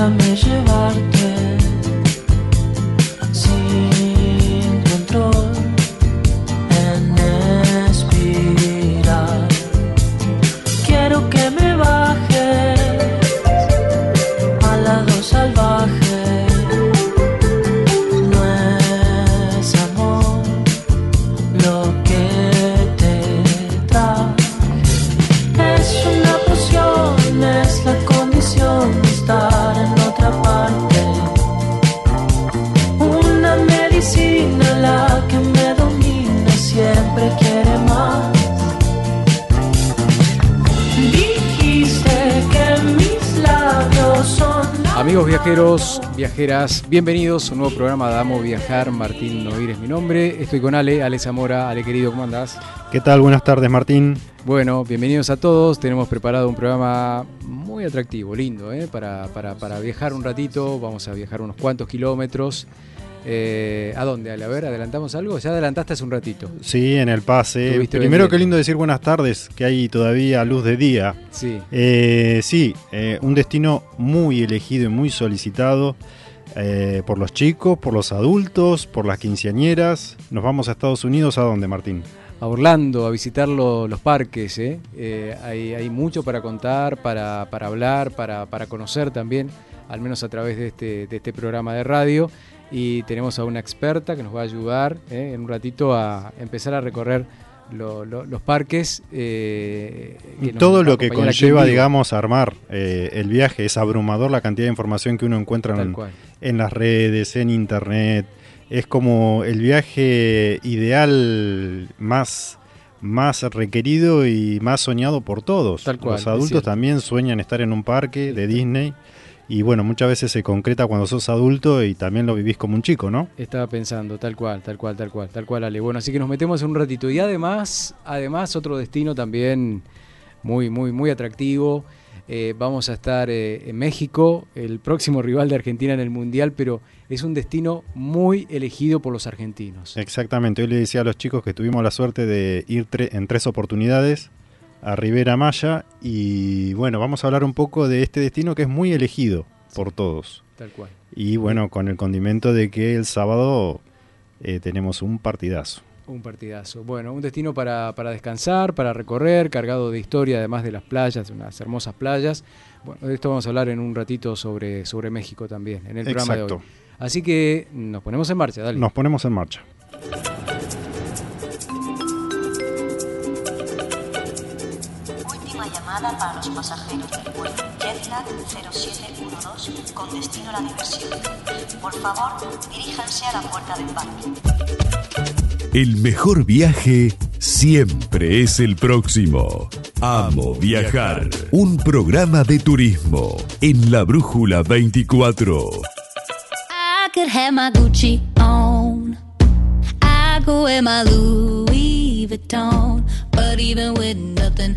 déjame llevarte sin viajeros, viajeras, bienvenidos a un nuevo programa de Amo Viajar. Martín Noir es mi nombre. Estoy con Ale, Ale Zamora. Ale querido, ¿cómo andás? ¿Qué tal? Buenas tardes, Martín. Bueno, bienvenidos a todos. Tenemos preparado un programa muy atractivo, lindo, ¿eh? para, para, para viajar un ratito. Vamos a viajar unos cuantos kilómetros. Eh, ¿A dónde, Ale? A ver, ¿adelantamos algo? Ya adelantaste hace un ratito. Sí, en el pase. Primero, vendiendo. qué lindo decir buenas tardes, que hay todavía luz de día. Sí. Eh, sí, eh, un destino muy elegido y muy solicitado por los chicos, por los adultos, por las quinceañeras. Nos vamos a Estados Unidos, ¿a dónde, Martín? a Orlando a visitar lo- los parques. ¿eh? Eh, hay, hay mucho para contar, para, para hablar, para, para conocer también, al menos a través de este, de este programa de radio. Y tenemos a una experta que nos va a ayudar ¿eh? en un ratito a empezar a recorrer lo- lo- los parques. eh, Y todo lo que conlleva, digamos, armar eh, el viaje. Es abrumador la cantidad de información que uno encuentra en, las redes, en internet. Es como el viaje ideal más, más requerido y más soñado por todos. Tal cual, Los adultos también sueñan estar en un parque de Disney. Y bueno, muchas veces se concreta cuando sos adulto y también lo vivís como un chico, ¿no? Estaba pensando, tal cual, tal cual, tal cual, tal cual, Ale. Bueno, así que nos metemos en un ratito. Y además, además otro destino también muy, muy, muy atractivo. Eh, vamos a estar eh, en México, el próximo rival de Argentina en el Mundial, pero es un destino muy elegido por los argentinos. Exactamente. Hoy le decía a los chicos que tuvimos la suerte de ir tre- en tres oportunidades a Rivera Maya. Y bueno, vamos a hablar un poco de este destino que es muy elegido por todos. Tal cual. Y bueno, con el condimento de que el sábado eh, tenemos un partidazo. Un partidazo. Bueno, un destino para, para descansar, para recorrer, cargado de historia, además de las playas, unas hermosas playas. Bueno, de esto vamos a hablar en un ratito sobre, sobre México también, en el programa de hoy. Así que nos ponemos en marcha, dale. Nos ponemos en marcha. Llamada para los pasajeros del vuelo Jetlag 0712 con destino a la diversión. Por favor, diríjanse a la puerta de embarque. El mejor viaje siempre es el próximo. Amo viajar. Un programa de turismo en la Brújula 24. I could have my Gucci on. I could wear my Louis Vuitton. But even with nothing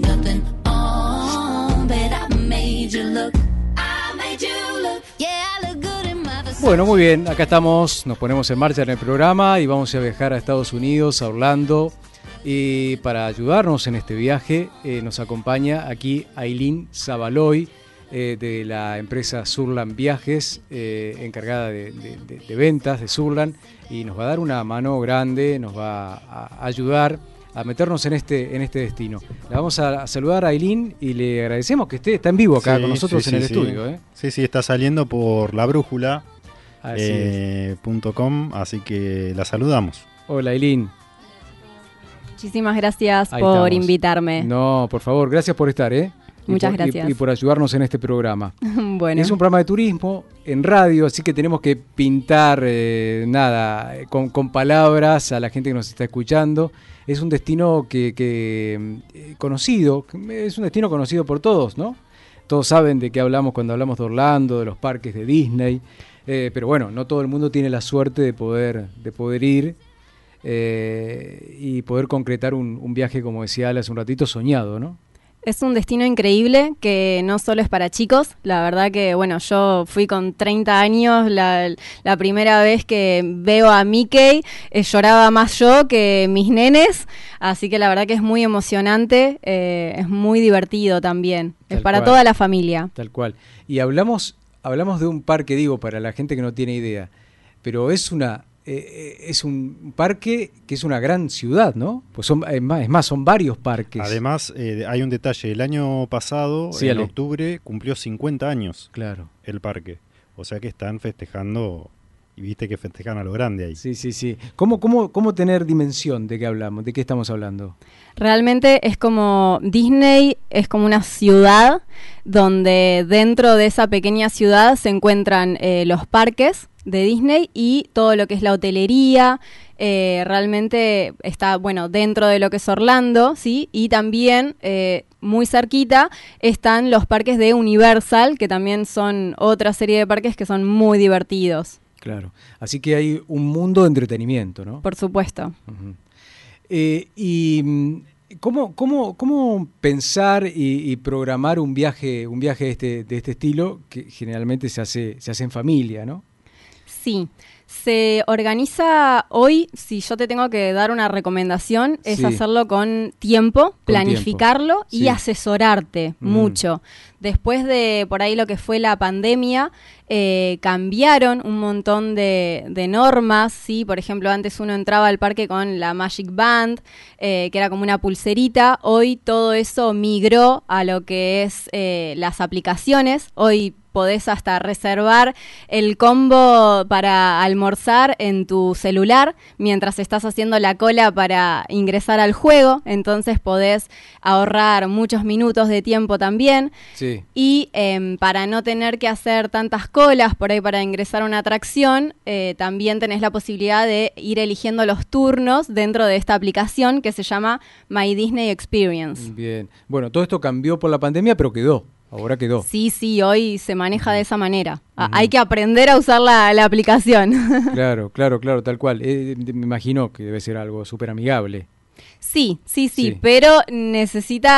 Bueno, muy bien, acá estamos, nos ponemos en marcha en el programa y vamos a viajar a Estados Unidos, a Orlando. Y para ayudarnos en este viaje eh, nos acompaña aquí Aileen Zabaloy eh, de la empresa Surland Viajes, eh, encargada de, de- de- de ventas de Surland y nos va a dar una mano grande, nos va a ayudar a meternos en este, en este destino. Le vamos a, saludar a Aileen y le agradecemos que esté, está en vivo acá Sí, con nosotros sí, en el sí, estudio. ¿eh? Sí, sí, está saliendo por la brújula. Así eh, punto com, así que la saludamos. Hola, Eileen. Muchísimas gracias Ahí por estamos. invitarme. No, por favor, gracias por estar, ¿eh? Y Muchas por- gracias. Y, por ayudarnos en este programa. bueno, Es un programa de turismo en radio, así que tenemos que pintar, eh, nada, eh, con, con palabras a la gente que nos está escuchando. Es un destino que, que, eh, conocido, es un destino conocido por todos, ¿no? Todos saben de qué hablamos cuando hablamos de Orlando, de los parques de Disney, eh, pero bueno, no todo el mundo tiene la suerte de poder, de poder ir eh, y poder concretar un, un viaje, como decía Ale hace un ratito, soñado, ¿no? es un destino increíble que no solo es para chicos. La verdad que, bueno, yo fui con 30 años. La, la primera vez que veo a Mickey eh, lloraba más yo que mis nenes. Así que la verdad que es muy emocionante. eh, es muy divertido también. es para cual. toda la familia. Tal cual. Y hablamos, hablamos de un parque, digo, para la gente que no tiene idea, pero es una eh, eh, es un parque que es una gran ciudad, ¿no? Pues son, es, más, es más, son varios parques. Además, eh, hay un detalle. El año pasado, Sí, en Ale. octubre, cumplió 50 años Claro. el parque. O sea que están festejando, y viste que festejan a lo grande ahí. Sí, sí, sí. ¿Cómo, cómo, cómo tener dimensión de qué hablamos? ¿De qué estamos hablando? Realmente es como Disney es como una ciudad donde dentro de esa pequeña ciudad se encuentran eh, los parques de Disney y todo lo que es la hotelería. eh, realmente está, bueno, dentro de lo que es Orlando, ¿sí? Y también eh, muy cerquita están los parques de Universal, que también son otra serie de parques que son muy divertidos, Claro. Así que hay un mundo de entretenimiento, ¿no? por supuesto. Eh, y mm, ¿cómo, cómo, cómo pensar y, y programar un viaje, un viaje de este, de este estilo que generalmente se hace, se hace en familia, ¿no? Sí, se organiza hoy, si yo te tengo que dar una recomendación, es Sí. hacerlo con tiempo, planificarlo tiempo, y asesorarte Mm. mucho. Después de por ahí lo que fue la pandemia, eh, cambiaron un montón de, de normas, ¿sí? Por ejemplo, antes uno entraba al parque con la Magic Band, eh, que era como una pulserita. Hoy todo eso migró a lo que es eh, las aplicaciones. Hoy podés hasta reservar el combo para almorzar en tu celular mientras estás haciendo la cola para ingresar al juego. Entonces podés ahorrar muchos minutos de tiempo también. Sí. Y em, para no tener que hacer tantas colas por ahí para ingresar a una atracción, eh, también tenés la posibilidad de ir eligiendo los turnos dentro de esta aplicación que se llama My Disney Experience. Bien. Bueno, todo esto cambió por la pandemia, pero quedó. Ahora quedó. Sí, sí, hoy se maneja de esa manera. Hay que aprender a usar la, la aplicación. Claro, claro, claro, tal cual. Eh, me imagino que debe ser algo súper amigable. Sí, sí, sí, Sí. pero necesita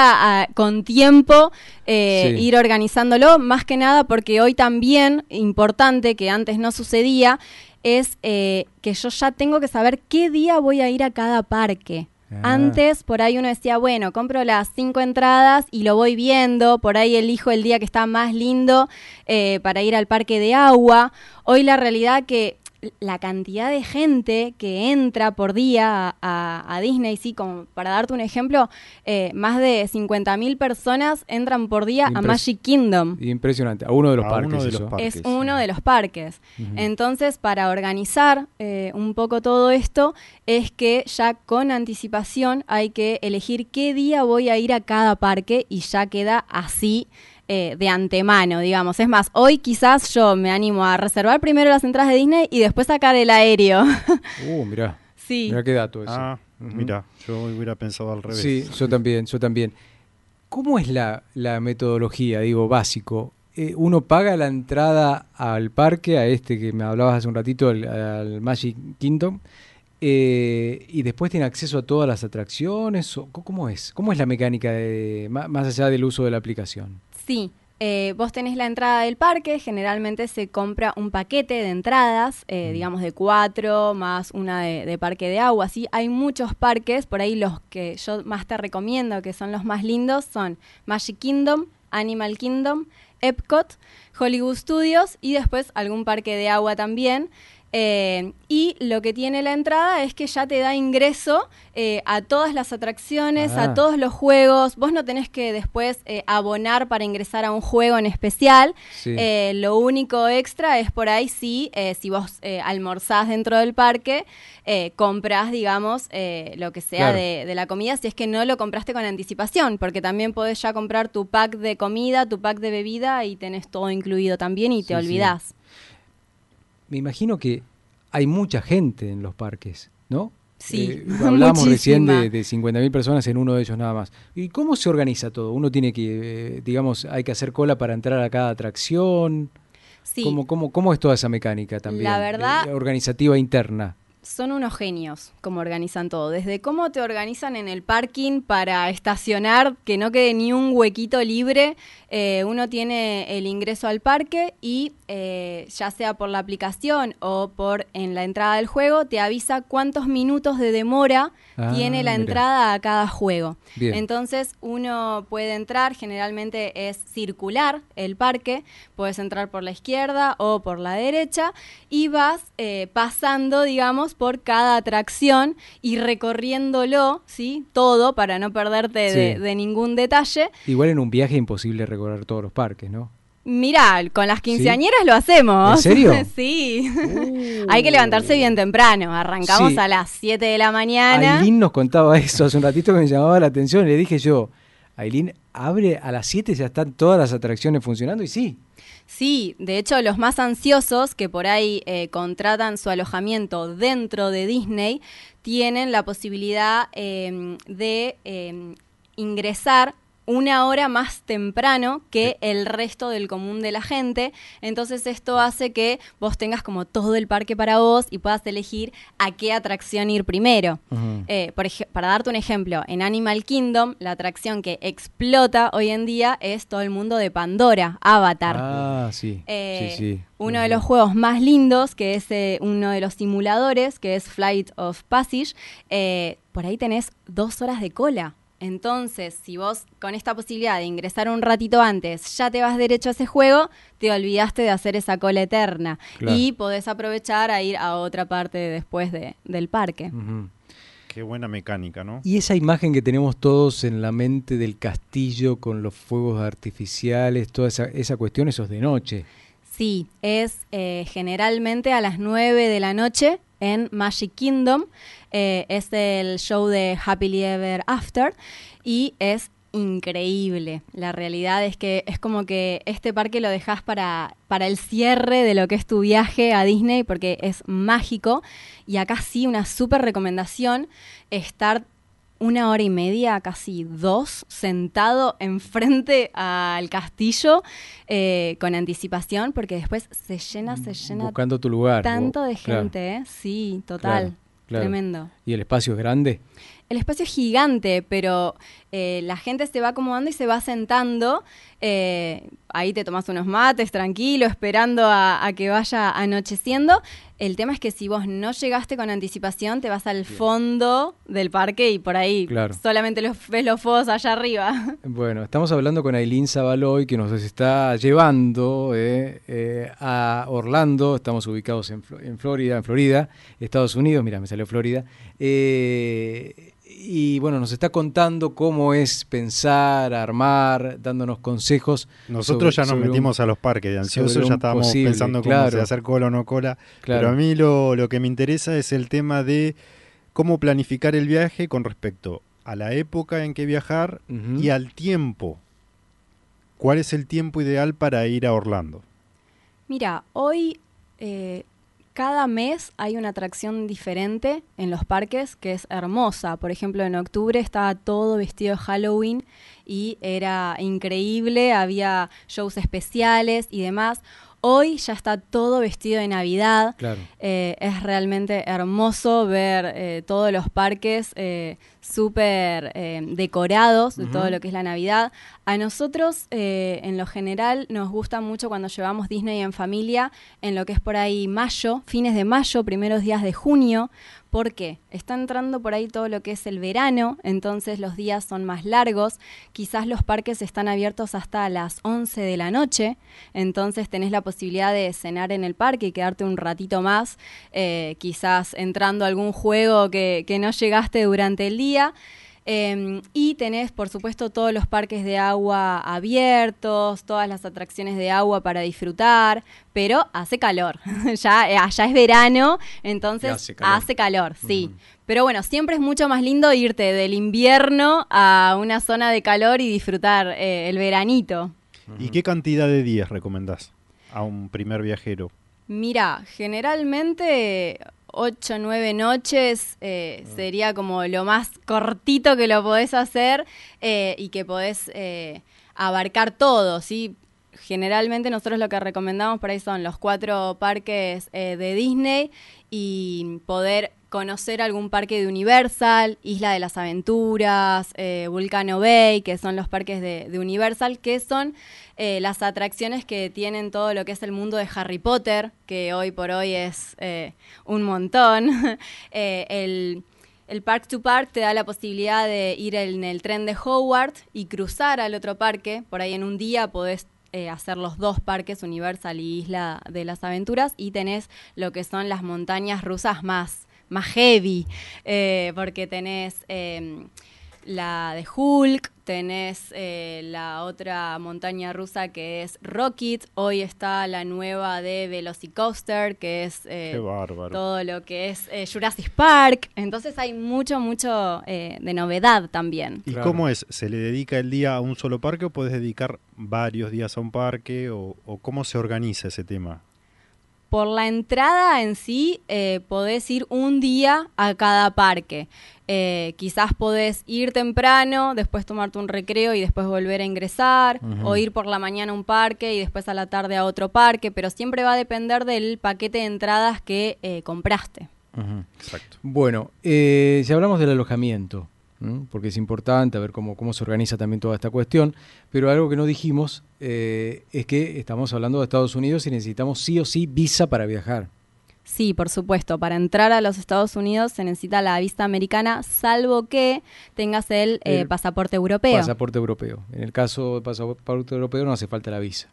ah, con tiempo eh, Sí. ir organizándolo, más que nada porque hoy también, importante, que antes no sucedía, es eh, que yo ya tengo que saber qué día voy a ir a cada parque. Ah. Antes, por ahí uno decía, bueno, compro las cinco entradas y lo voy viendo, por ahí elijo el día que está más lindo eh, para ir al parque de agua. Hoy la realidad que la cantidad de gente que entra por día a, Disney, sí, como para darte un ejemplo, eh, más de 50.000 personas entran por día a Magic Kingdom. Impresionante. A uno de los A parques. uno de los eso. parques. Es uno de los parques. Entonces, para organizar eh, un poco todo esto, es que ya con anticipación hay que elegir qué día voy a ir a cada parque y ya queda así eh, de antemano, digamos. Es más, hoy quizás yo me animo a reservar primero las entradas de Disney y después sacar el aéreo. Uh, mirá. sí. Mirá qué dato ese. Ah, mira, yo hubiera pensado al revés. Sí, yo también, yo también. ¿Cómo es la, la metodología, digo, básico? Eh, ¿Uno paga la entrada al parque, a este que me hablabas hace un ratito, al, al Magic Kingdom, eh, y después tiene acceso a todas las atracciones? ¿O co- ¿Cómo es? ¿Cómo es la mecánica, de, más allá del uso de la aplicación? Sí, eh, vos tenés la entrada del parque, generalmente se compra un paquete de entradas, eh, digamos de cuatro, más una de, de parque de agua, ¿sí? Hay muchos parques, por ahí los que yo más te recomiendo, que son los más lindos, son Magic Kingdom, Animal Kingdom, Epcot, Hollywood Studios y después algún parque de agua también. Eh, y lo que tiene la entrada es que ya te da ingreso eh, a todas las atracciones, Ah. a todos los juegos. Vos no tenés que después eh, abonar para ingresar a un juego en especial. Sí. Eh, lo único extra es por ahí sí, eh, si vos eh, almorzás dentro del parque, compras, digamos, eh, lo que sea Claro. de, de la comida, si es que no lo compraste con anticipación, porque también podés ya comprar tu pack de comida, tu pack de bebida y tenés todo incluido también y te Sí, sí. Me imagino que hay mucha gente en los parques, ¿no? Sí, Eh, hablábamos recién de, de 50.000 personas en uno de ellos nada más. ¿Y cómo se organiza todo? Uno tiene que, eh, digamos, hay que hacer cola para entrar a cada atracción. Sí. ¿Cómo, cómo, cómo es toda esa mecánica también? La verdad- eh, organizativa interna. Son unos genios como organizan todo. Desde cómo te organizan en el parking para estacionar, que no quede ni un huequito libre. Eh, uno tiene el ingreso al parque y eh, ya sea por la aplicación o por en la entrada del juego, te avisa cuántos minutos de demora Ah, tiene la mira. entrada a cada juego. Bien. Entonces uno puede entrar, generalmente es circular el parque, puedes entrar por la izquierda o por la derecha y vas eh, pasando, digamos, por cada atracción y recorriéndolo, ¿sí? Todo para no perderte de, Sí. de ningún detalle. Igual en un viaje es imposible recorrer todos los parques, ¿no? Mirá, con las quinceañeras lo hacemos. ¿En serio? sí. Hay que levantarse bien temprano. Arrancamos Sí. a las 7 de la mañana. Aileen nos contaba eso hace un ratito que me llamaba la atención. Le dije yo, Aileen, abre a las 7, ya están todas las atracciones funcionando y sí. Sí, de hecho los más ansiosos que por ahí eh, contratan su alojamiento dentro de Disney tienen la posibilidad eh, de eh, ingresar una hora más temprano que el resto del común de la gente. Entonces esto hace que vos tengas como todo el parque para vos y puedas elegir a qué atracción ir primero. Eh, por para darte un ejemplo, en Animal Kingdom la atracción que explota hoy en día es todo el mundo de Pandora, Avatar. Ah, sí. Eh, sí, sí. Uno de los juegos más lindos, que es eh, uno de los simuladores, que es Flight of Passage, por ahí tenés dos horas de cola. Entonces, si vos con esta posibilidad de ingresar un ratito antes ya te vas derecho a ese juego, te olvidaste de hacer esa cola eterna. Claro. Y podés aprovechar a ir a otra parte después de- del parque. Qué buena mecánica, ¿no? Y esa imagen que tenemos todos en la mente del castillo con los fuegos artificiales, toda esa, esa cuestión, eso es de noche. Sí, es eh, generalmente a las 9 de la noche en Magic Kingdom. Eh, es el show de Happily Ever After y es increíble. La realidad es que es como que este parque lo dejas para, para el cierre de lo que es tu viaje a Disney porque es mágico. Y acá sí, una súper recomendación, estar una hora y media, casi dos, sentado enfrente al castillo eh, con anticipación, porque después se llena, se llena Buscando tu lugar. tanto de claro, gente, ¿eh? Sí, total. Claro, claro. Tremendo. ¿Y el espacio es grande? El espacio es gigante, pero eh, la gente se va acomodando y se va sentando. eh, ahí te tomas unos mates tranquilo, esperando a, a que vaya anocheciendo. El tema es que si vos no llegaste con anticipación, te vas al fondo del parque y por ahí Claro. solamente los, ves los fuegos allá arriba. Bueno, estamos hablando con Aileen Zabaloy, que nos está llevando eh, eh, a Orlando. Estamos ubicados en Florida, en Florida, Estados Unidos. Mira, me salió Florida. Eh, y bueno, nos está contando cómo es pensar, armar, dándonos consejos. Nosotros sobre- ya nos sobre un- metimos a los parques de ansiosos, ya estábamos posible, pensando cómo claro. se hacer cola o no cola. Claro. Pero a mí lo, lo que me interesa es el tema de cómo planificar el viaje con respecto a la época en que viajar y al tiempo. ¿Cuál es el tiempo ideal para ir a Orlando? Mira, hoy eh, cada mes hay una atracción diferente en los parques que es hermosa. Por ejemplo, en octubre estaba todo vestido de Halloween y era increíble, había shows especiales y demás. Hoy ya está todo vestido de Navidad. Claro. Eh, es realmente hermoso ver eh, todos los parques eh, súper eh, decorados de todo lo que es la Navidad. A nosotros, en lo general, nos gusta mucho cuando llevamos Disney en familia, en lo que es por ahí mayo, fines de mayo, primeros días de junio, ¿Por qué? Está entrando por ahí todo lo que es el verano, entonces los días son más largos, quizás los parques están abiertos hasta las 11 de la noche, entonces tenés la posibilidad de cenar en el parque y quedarte un ratito más, eh, quizás entrando a algún juego que, que no llegaste durante el día. Eh, y tenés, por supuesto, todos los parques de agua abiertos, todas las atracciones de agua para disfrutar, pero hace calor. ya eh, allá es verano, entonces Y hace calor. hace calor, sí. Pero bueno, siempre es mucho más lindo irte del invierno a una zona de calor y disfrutar eh, el veranito. ¿Y qué cantidad de días recomendás a un primer viajero? Mira, generalmente 8 o 9 noches eh, sería como lo más cortito que lo podés hacer eh, y que podés eh, abarcar todo, ¿sí? Generalmente nosotros lo que recomendamos por ahí son los cuatro parques eh, de Disney y poder conocer algún parque de Universal, Isla de las Aventuras, eh, Vulcano Bay, que son los parques de, Universal, que son eh, las atracciones que tienen todo lo que es el mundo de Harry Potter, que hoy por hoy es eh, un montón. El, el Park to Park te da la posibilidad de ir en el tren de Howard y cruzar al otro parque. Por ahí en un día podés hacer los dos parques, Universal y Isla de las Aventuras, y tenés lo que son las montañas rusas más, más heavy, eh, porque tenés eh, la de Hulk, tenés eh, la otra montaña rusa que es Rocket, hoy está la nueva de Velocicoaster, que es eh, todo lo que es eh, Jurassic Park, entonces hay mucho, mucho eh, de novedad también. ¿Y Claro. cómo es? ¿Se le dedica el día a un solo parque o puedes dedicar varios días a un parque? ¿O, o cómo se organiza ese tema? Por la entrada en sí, eh, podés ir un día a cada parque. Eh, quizás podés ir temprano, después tomarte un recreo y después volver a ingresar, o ir por la mañana a un parque y después a la tarde a otro parque, pero siempre va a depender del paquete de entradas que eh, compraste. Exacto. Bueno, eh, si hablamos del alojamiento, ¿m? porque es importante ver cómo, cómo se organiza también toda esta cuestión, pero algo que no dijimos eh, es que estamos hablando de Estados Unidos y necesitamos sí o sí visa para viajar. Sí, por supuesto. Para entrar a los Estados Unidos se necesita la visa americana, salvo que tengas el, eh, pasaporte europeo. Pasaporte europeo. En el caso del pasaporte europeo no hace falta la visa.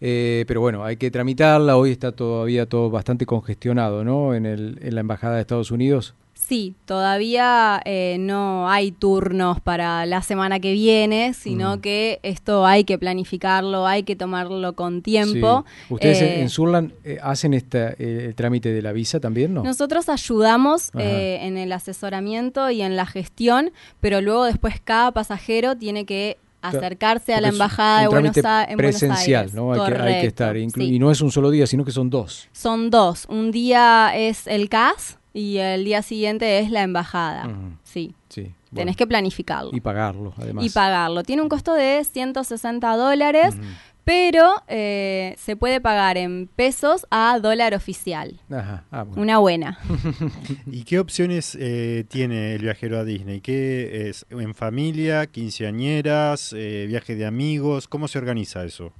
Eh, pero bueno, hay que tramitarla. Hoy está todavía todo bastante congestionado, ¿no? En, el, en la Embajada de Estados Unidos. Sí, todavía eh, no hay turnos para la semana que viene, sino Mm. que esto hay que planificarlo, hay que tomarlo con tiempo. Sí. ¿Ustedes en- Eh, en Surland eh, hacen esta, eh, el trámite de la visa también, no? Nosotros ayudamos eh, en el asesoramiento y en la gestión, pero luego después cada pasajero tiene que acercarse a la embajada de Buenos, trámite A- en Buenos presencial, Aires. ¿no? Hay que, hay que estar. sí. Y no es un solo día, sino que son dos. Son dos. Un día es el CAS y el día siguiente es la embajada. Sí. Sí. bueno. Tenés que planificarlo. Y pagarlo, además. y pagarlo. Tiene un costo de 160 dólares, pero eh, se puede pagar en pesos a dólar oficial. Ajá. Ah, bueno. Una buena. ¿Y qué opciones eh, tiene el viajero a Disney? ¿Qué es? ¿En familia, quinceañeras, eh, viaje de amigos? ¿Cómo se organiza eso?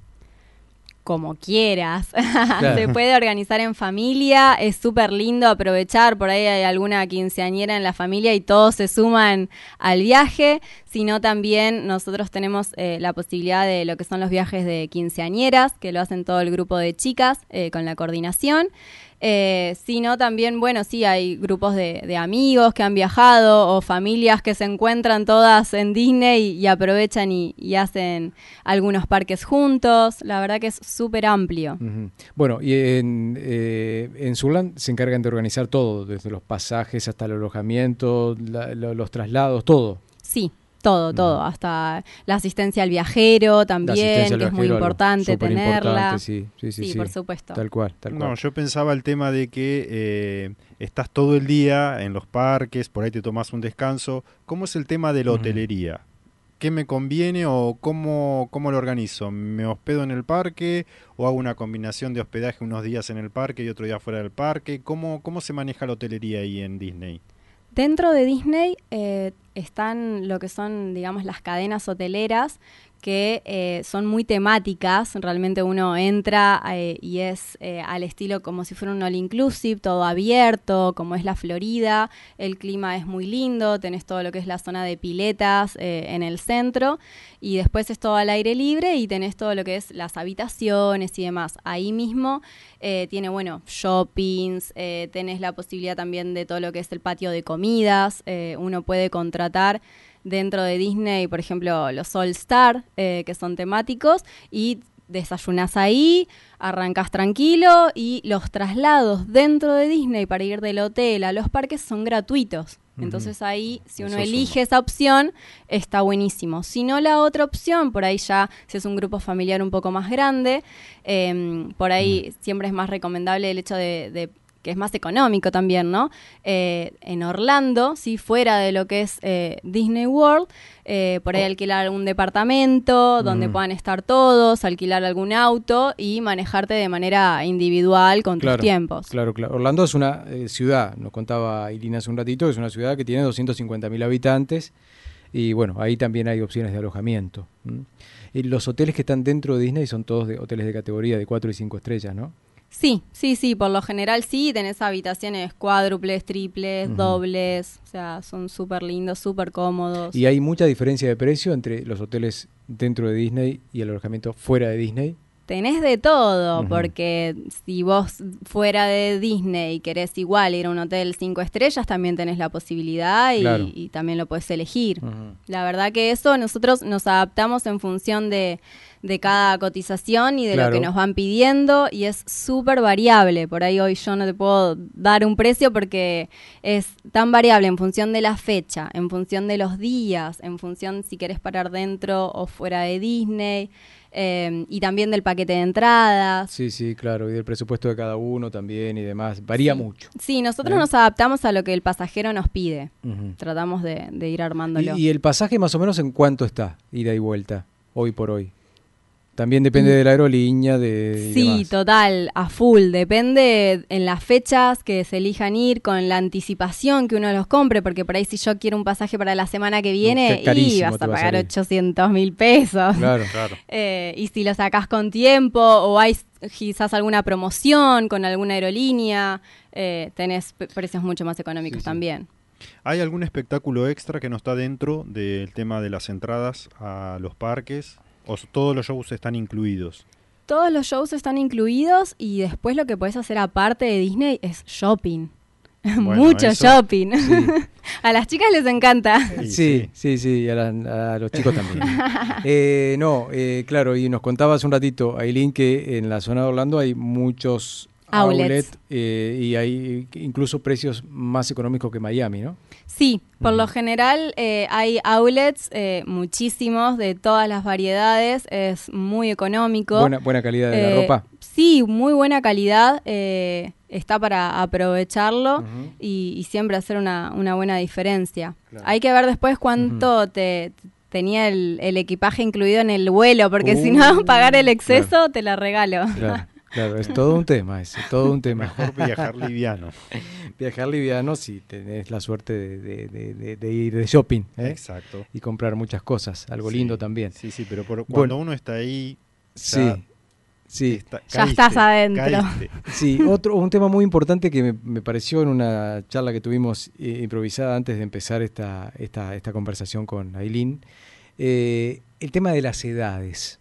Como quieras. se puede organizar en familia. Es súper lindo aprovechar. Por ahí hay alguna quinceañera en la familia y todos se suman al viaje. Sino también nosotros tenemos eh, la posibilidad de lo que son los viajes de quinceañeras, que lo hacen todo el grupo de chicas eh, con la coordinación. Eh, sino también, bueno, sí, hay grupos de, de amigos que han viajado o familias que se encuentran todas en Disney y, aprovechan y, y hacen algunos parques juntos. La verdad que es súper amplio. Bueno, y en, eh, en Surland se encargan de organizar todo, desde los pasajes hasta el alojamiento, la- lo- los traslados, todo. Sí, todo, todo. Hasta la asistencia al viajero también, que es muy importante tenerla. Sí, sí, sí, Sí, sí. por supuesto. Tal cual, tal cual. No, yo pensaba el tema de que eh, estás todo el día en los parques, por ahí te tomas un descanso. ¿Cómo es el tema de la Ujú. hotelería? ¿Qué me conviene o cómo, cómo lo organizo? ¿Me hospedo en el parque o hago una combinación de hospedaje unos días en el parque y otro día fuera del parque? ¿Cómo, cómo se maneja la hotelería ahí en Disney? Dentro de Disney eh, están lo que son, digamos, las cadenas hoteleras que eh, son muy temáticas. Realmente uno entra eh, y es eh, al estilo como si fuera un all inclusive, todo abierto, como es la Florida. El clima es muy lindo, tenés todo lo que es la zona de piletas en el centro y después es todo al aire libre y tenés todo lo que es las habitaciones y demás. Ahí mismo tiene, bueno, shoppings, tenés la posibilidad también de todo lo que es el patio de comidas. uno puede contratar dentro de Disney, por ejemplo, los All Star, eh, que son temáticos, y desayunas ahí, arrancas tranquilo y los traslados dentro de Disney para ir del hotel a los parques son gratuitos. Entonces ahí, si uno elige esa opción, está buenísimo. Si no, la otra opción, por ahí ya, si es un grupo familiar un poco más grande, em, por ahí siempre es más recomendable el hecho de que es más económico también, ¿no? Eh, en Orlando, si fuera de lo que es eh, Disney World, eh, por ahí oh. alquilar algún departamento donde mm. puedan estar todos, alquilar algún auto y manejarte de manera individual con tus tiempos. Claro, claro. Orlando es una ciudad, nos contaba Irina hace un ratito, es una ciudad que tiene 250.000 habitantes y bueno, ahí también hay opciones de alojamiento. Y los hoteles que están dentro de Disney son todos de hoteles de categoría de 4 y 5 estrellas, ¿no? Sí, sí, sí, por lo general sí, tenés habitaciones cuádruples, triples, dobles, o sea, son súper lindos, súper cómodos. ¿Y hay mucha diferencia de precio entre los hoteles dentro de Disney y el alojamiento fuera de Disney? Tenés de todo, porque si vos fuera de Disney querés igual ir a un hotel cinco estrellas, también tenés la posibilidad y, también lo puedes elegir. La verdad que eso nosotros nos adaptamos en función de de cada cotización y de lo que nos van pidiendo y es súper variable. Por ahí hoy yo no te puedo dar un precio porque es tan variable en función de la fecha, en función de los días, en función si querés parar dentro o fuera de Disney. Eh, y también del paquete de entradas. Sí, sí, claro, y del presupuesto de cada uno también y demás. Varía mucho. Sí, nosotros nos adaptamos a lo que el pasajero nos pide. Tratamos de, ir armándolo. ¿Y, ¿Y el pasaje más o menos en cuánto está, ida y vuelta, hoy por hoy? También depende de la aerolínea, de... Sí, total, a full. Depende en las fechas que se elijan ir, con la anticipación que uno los compre, porque por ahí si yo quiero un pasaje para la semana que viene, y vas a pagar 800 mil pesos. Claro, claro. Eh, y si lo sacas con tiempo o hay quizás alguna promoción con alguna aerolínea, eh, tenés precios mucho más económicos también. ¿Hay algún espectáculo extra que no está dentro del tema de las entradas a los parques? ¿O todos los shows están incluidos? Todos los shows están incluidos y después lo que puedes hacer aparte de Disney es shopping. Mucho shopping. a las chicas les encanta. Sí, sí, sí, a, los chicos también. Eh, no, eh, claro, y nos contabas un ratito, Aileen, que en la zona de Orlando hay muchos outlets eh, y hay incluso precios más económicos que Miami, ¿no? Sí, por lo general eh, hay outlets eh, muchísimos de todas las variedades, es muy económico. Buena, buena calidad de la eh, ropa. Sí, muy buena calidad, está para aprovecharlo y, siempre hacer una, buena diferencia. Hay que ver después cuánto te tenía el, equipaje incluido en el vuelo, porque si no, uh, pagar el exceso te la regalo. Claro, es todo un tema ese, todo un tema. Mejor viajar liviano. viajar liviano si tenés la suerte de, ir de shopping. ¿eh? Exacto. Y comprar muchas cosas, algo lindo también. Sí, sí, pero cuando uno está ahí... sí. Sí, ya estás adentro. Sí, otro, un tema muy importante que me, pareció en una charla que tuvimos eh, improvisada antes de empezar esta, esta, esta conversación con Aileen, eh, el tema de las edades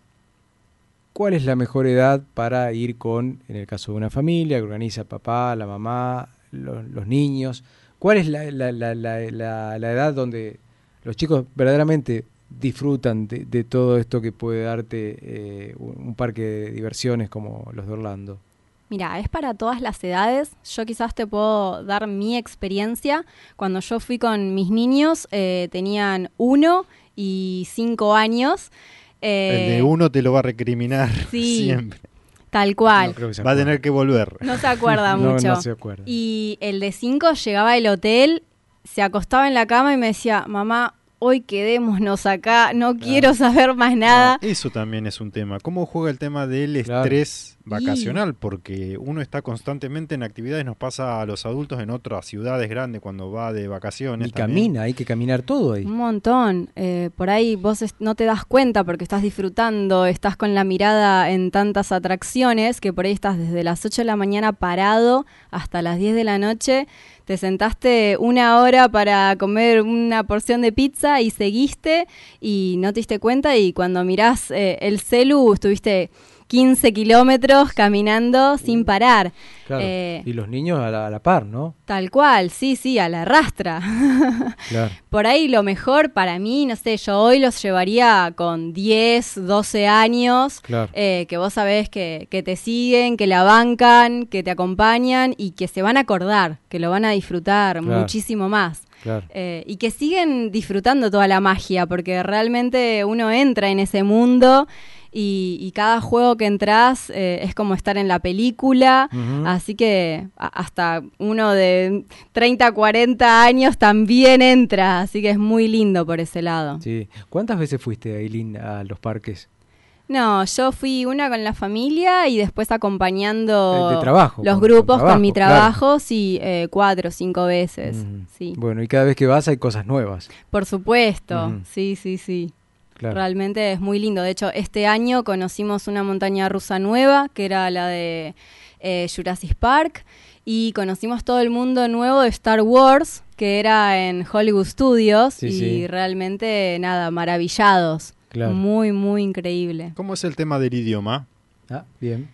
cuál es la mejor edad para ir con, en el caso de una familia, que organiza papá, la mamá, los, niños, cuál es la, edad donde los chicos verdaderamente disfrutan de, todo esto que puede darte eh, un parque de diversiones como los de Orlando. Mira, es para todas las edades. Yo quizás te puedo dar mi experiencia. Cuando yo fui con mis niños, eh, tenían uno y cinco años el de eh, uno te lo va a recriminar siempre. Tal cual. va a tener que volver. No se acuerda mucho. No, se acuerda. Y el de cinco llegaba al hotel, se acostaba en la cama y me decía, mamá, hoy quedémonos acá, no quiero saber más nada. eso también es un tema. ¿Cómo juega el tema del estrés vacacional, porque uno está constantemente en actividades, nos pasa a los adultos en otras ciudades grandes cuando va de vacaciones. Y también. camina, hay que caminar todo ahí. Un montón. Eh, por ahí vos no te das cuenta porque estás disfrutando, estás con la mirada en tantas atracciones que por ahí estás desde las 8 de la mañana parado hasta las 10 de la noche. Te sentaste una hora para comer una porción de pizza y seguiste y no te diste cuenta y cuando mirás eh, el celu estuviste 15 kilómetros caminando sin parar. Claro. Eh, y los niños a la, a la par, ¿no? Tal cual, sí, sí, a la rastra. Claro. Por ahí lo mejor para mí, no sé, yo hoy los llevaría con 10, 12 años, Claro. eh, que vos sabés que, que te siguen, que la bancan, que te acompañan y que se van a acordar, que lo van a disfrutar muchísimo más. Claro. Eh, y que siguen disfrutando toda la magia, porque realmente uno entra en ese mundo y, y cada juego que entras eh, es como estar en la película, así que a- hasta uno de 30, 40 años también entra, así que es muy lindo por ese lado. Sí. ¿Cuántas veces fuiste, Aileen, a los parques? No, yo fui una con la familia y después acompañando Eh, de trabajo, los con- grupos con, trabajo, mi claro. trabajo, sí, eh, cuatro o cinco veces, Mm. sí. Bueno, y cada vez que vas hay cosas nuevas. Por supuesto, sí, sí, sí. Claro. Realmente es muy lindo. De hecho, este año conocimos una montaña rusa nueva, que era la de eh, Jurassic Park, y conocimos todo el mundo nuevo de Star Wars, que era en Hollywood Studios, Sí, y sí. realmente, nada, maravillados. Claro. Muy, muy increíble. ¿Cómo es el tema del idioma? Ah, bien.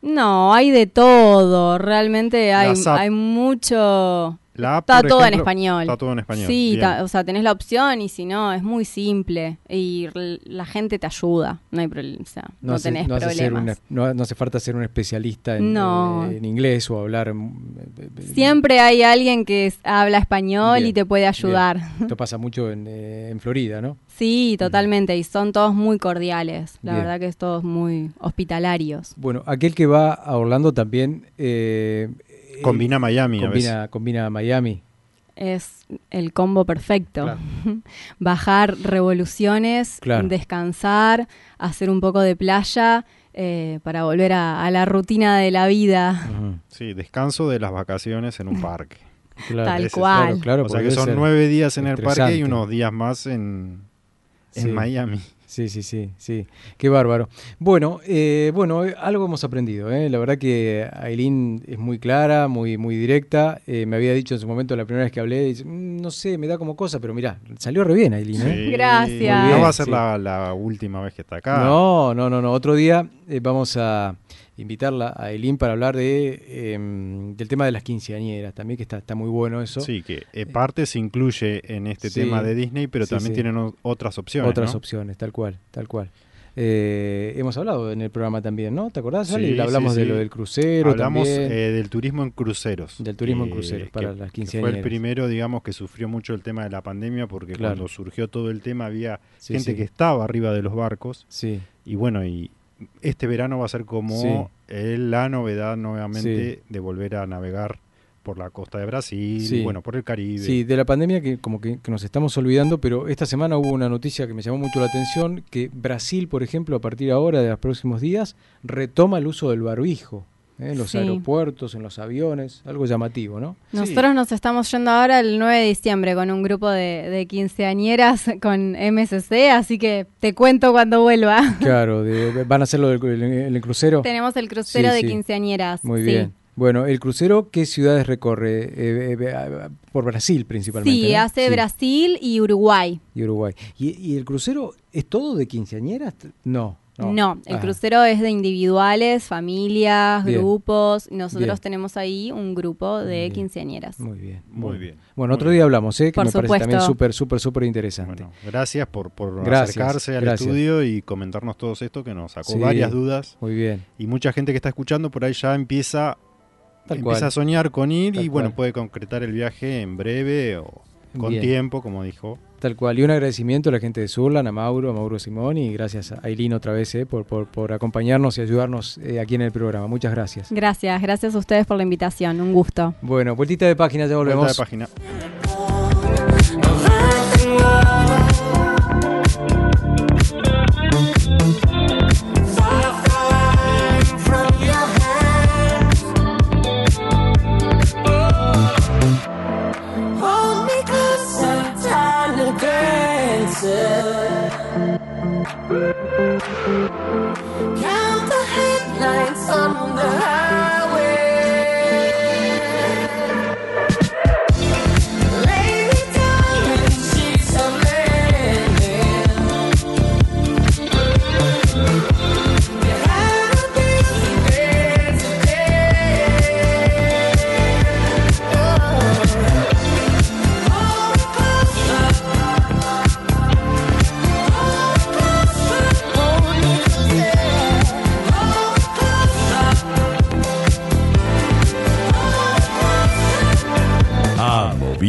No, hay de todo. Realmente hay, hay mucho... La app, Está todo en español. Está todo en español. Sí, ta- o sea, tenés la opción y si no, es muy simple. Y la gente te ayuda. No hay problema. O sea, no, hace- tenés no hace ser problemas. una- no, no hace falta ser un especialista en, No. eh, en inglés o hablar. mm, eh, eh, Siempre hay alguien que habla español Bien, y te puede ayudar. bien. Esto pasa mucho en, eh, en Florida, ¿no? Sí, totalmente. Y son todos muy cordiales. La Bien. verdad que es todos muy hospitalarios. Bueno, aquel que va a Orlando también. Eh, Combina Miami a veces. combina, combina Miami. Es el combo perfecto. Claro. Bajar revoluciones, Claro. descansar, hacer un poco de playa eh, para volver a, a la rutina de la vida. Sí, descanso de las vacaciones en un parque. claro. Tal Ese- cual. Claro, claro, o sea porque que son nueve días en el parque y unos días más en, en Sí. Miami. Sí, sí, sí, sí. Qué bárbaro. Bueno, eh, bueno, eh, algo hemos aprendido. ¿eh? La verdad que Aileen es muy clara, muy, muy directa. Eh, me había dicho en su momento la primera vez que hablé, dice, "Mm, no sé, me da como cosa, pero mirá, salió re bien Aileen. ¿eh? Sí. Gracias. No va a ser sí. la, la última vez que está acá. No, no, no, no. Otro día eh, vamos a invitarla a Aileen para hablar de em, del tema de las quinceañeras también, que está, está muy bueno eso. Sí, que eh, parte se incluye en este Sí. tema de Disney, pero Sí, también sí. tienen otras opciones. Otras ¿no? opciones, tal cual, tal cual. Eh, hemos hablado en el programa también, ¿no? ¿Te acordás? Ale? hablamos de lo del crucero Hablamos eh, del turismo en cruceros. Del turismo en cruceros para que- las que Fue quinceañeras. el primero, digamos, que sufrió mucho el tema de la pandemia porque Claro. cuando surgió todo el tema había gente que estaba arriba de los barcos Sí, y bueno, y este verano va a ser como Sí. eh, la novedad nuevamente Sí. de volver a navegar por la costa de Brasil, Sí. y bueno, por el Caribe. sí, de la pandemia que como que, que nos estamos olvidando, pero esta semana hubo una noticia que me llamó mucho la atención, que Brasil, por ejemplo, a partir de ahora, de los próximos días, retoma el uso del barbijo ¿eh? en los Sí. aeropuertos, en los aviones, algo llamativo, ¿no? Nosotros nos estamos yendo ahora el 9 de diciembre con un grupo de, de quinceañeras con MSC, así que te cuento cuando vuelva. Claro, de- van a hacerlo del el, el crucero. Tenemos el crucero Sí, de sí. quinceañeras. Muy sí. bien. Bueno, el crucero, ¿qué ciudades recorre? Eh, eh, eh, por Brasil principalmente. Sí, ¿no? hace Sí, Brasil y Uruguay. Y Uruguay. ¿Y, y el crucero es todo de quinceañeras? No. No, No, el Ajá. crucero es de individuales, familias, Bien. grupos. Nosotros Bien. tenemos ahí un grupo de Bien. quinceañeras. Muy bien. Muy bien. Bueno, Muy otro bien. día hablamos, ¿eh? que Por me parece también supuesto. súper, súper, súper interesante. Bueno, gracias por, por Gracias, acercarse al gracias. estudio y comentarnos todo esto que nos sacó Sí. varias dudas. Muy bien. Y mucha gente que está escuchando por ahí ya empieza, Tal empieza cual. a soñar con ir Tal y bueno, cual. puede concretar el viaje en breve o con Bien. tiempo, como dijo. Tal cual. Y un agradecimiento a la gente de Surlan, a Mauro, a Mauro Simón y gracias a Aileen otra vez eh, por, por, por acompañarnos y ayudarnos eh, aquí en el programa. Muchas gracias. Gracias, gracias a ustedes por la invitación. Un gusto. Bueno, vueltita de página, ya Vuelta volvemos. de página.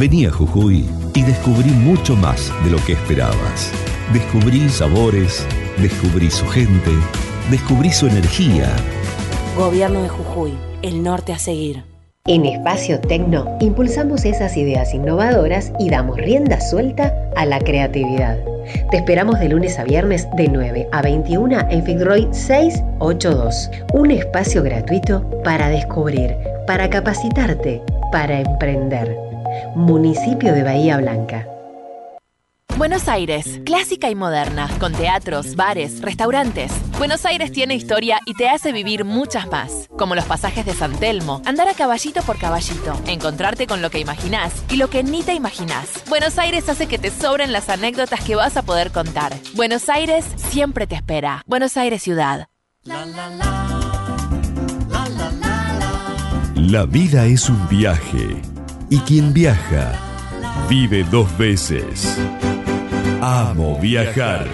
Vení a Jujuy y descubrí mucho más de lo que esperabas. Descubrí sabores, descubrí su gente, descubrí su energía. Gobierno de Jujuy, el norte a seguir. En Espacio Tecno impulsamos esas ideas innovadoras y damos rienda suelta a la creatividad. Te esperamos de lunes a viernes de 9 a 21 en Fitzroy 682. Un espacio gratuito para descubrir, para capacitarte, para emprender. Municipio de Bahía Blanca. Buenos Aires, clásica y moderna, con teatros, bares, restaurantes. Buenos Aires tiene historia y te hace vivir muchas más, como los pasajes de San Telmo, andar a caballito por caballito, encontrarte con lo que imaginás y lo que ni te imaginás. Buenos Aires hace que te sobren las anécdotas que vas a poder contar. Buenos Aires siempre te espera. Buenos Aires Ciudad. La vida es un viaje y quien viaja vive dos veces. Amo viajar.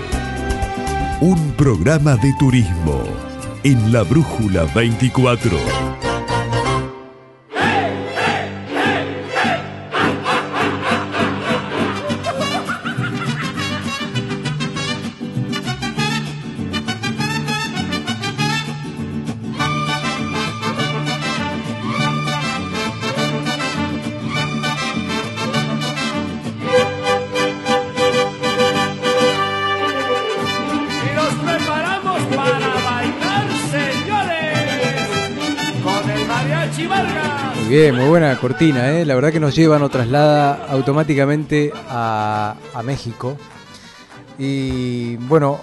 Un programa de turismo en la Brújula 24. Bien, muy buena cortina, ¿eh? La verdad que nos lleva, nos traslada automáticamente a, a México. Y bueno,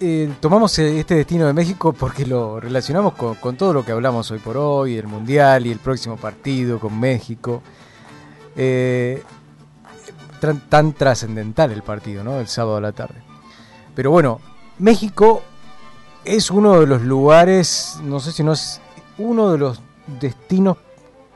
eh, tomamos eh, este destino de México porque lo relacionamos con, todo lo que hablamos hoy por hoy, el Mundial y el próximo partido con México. Eh, tran- tan trascendental el partido, ¿no? El sábado a la tarde. Pero bueno, México es uno de los lugares, no sé si no es uno de los destinos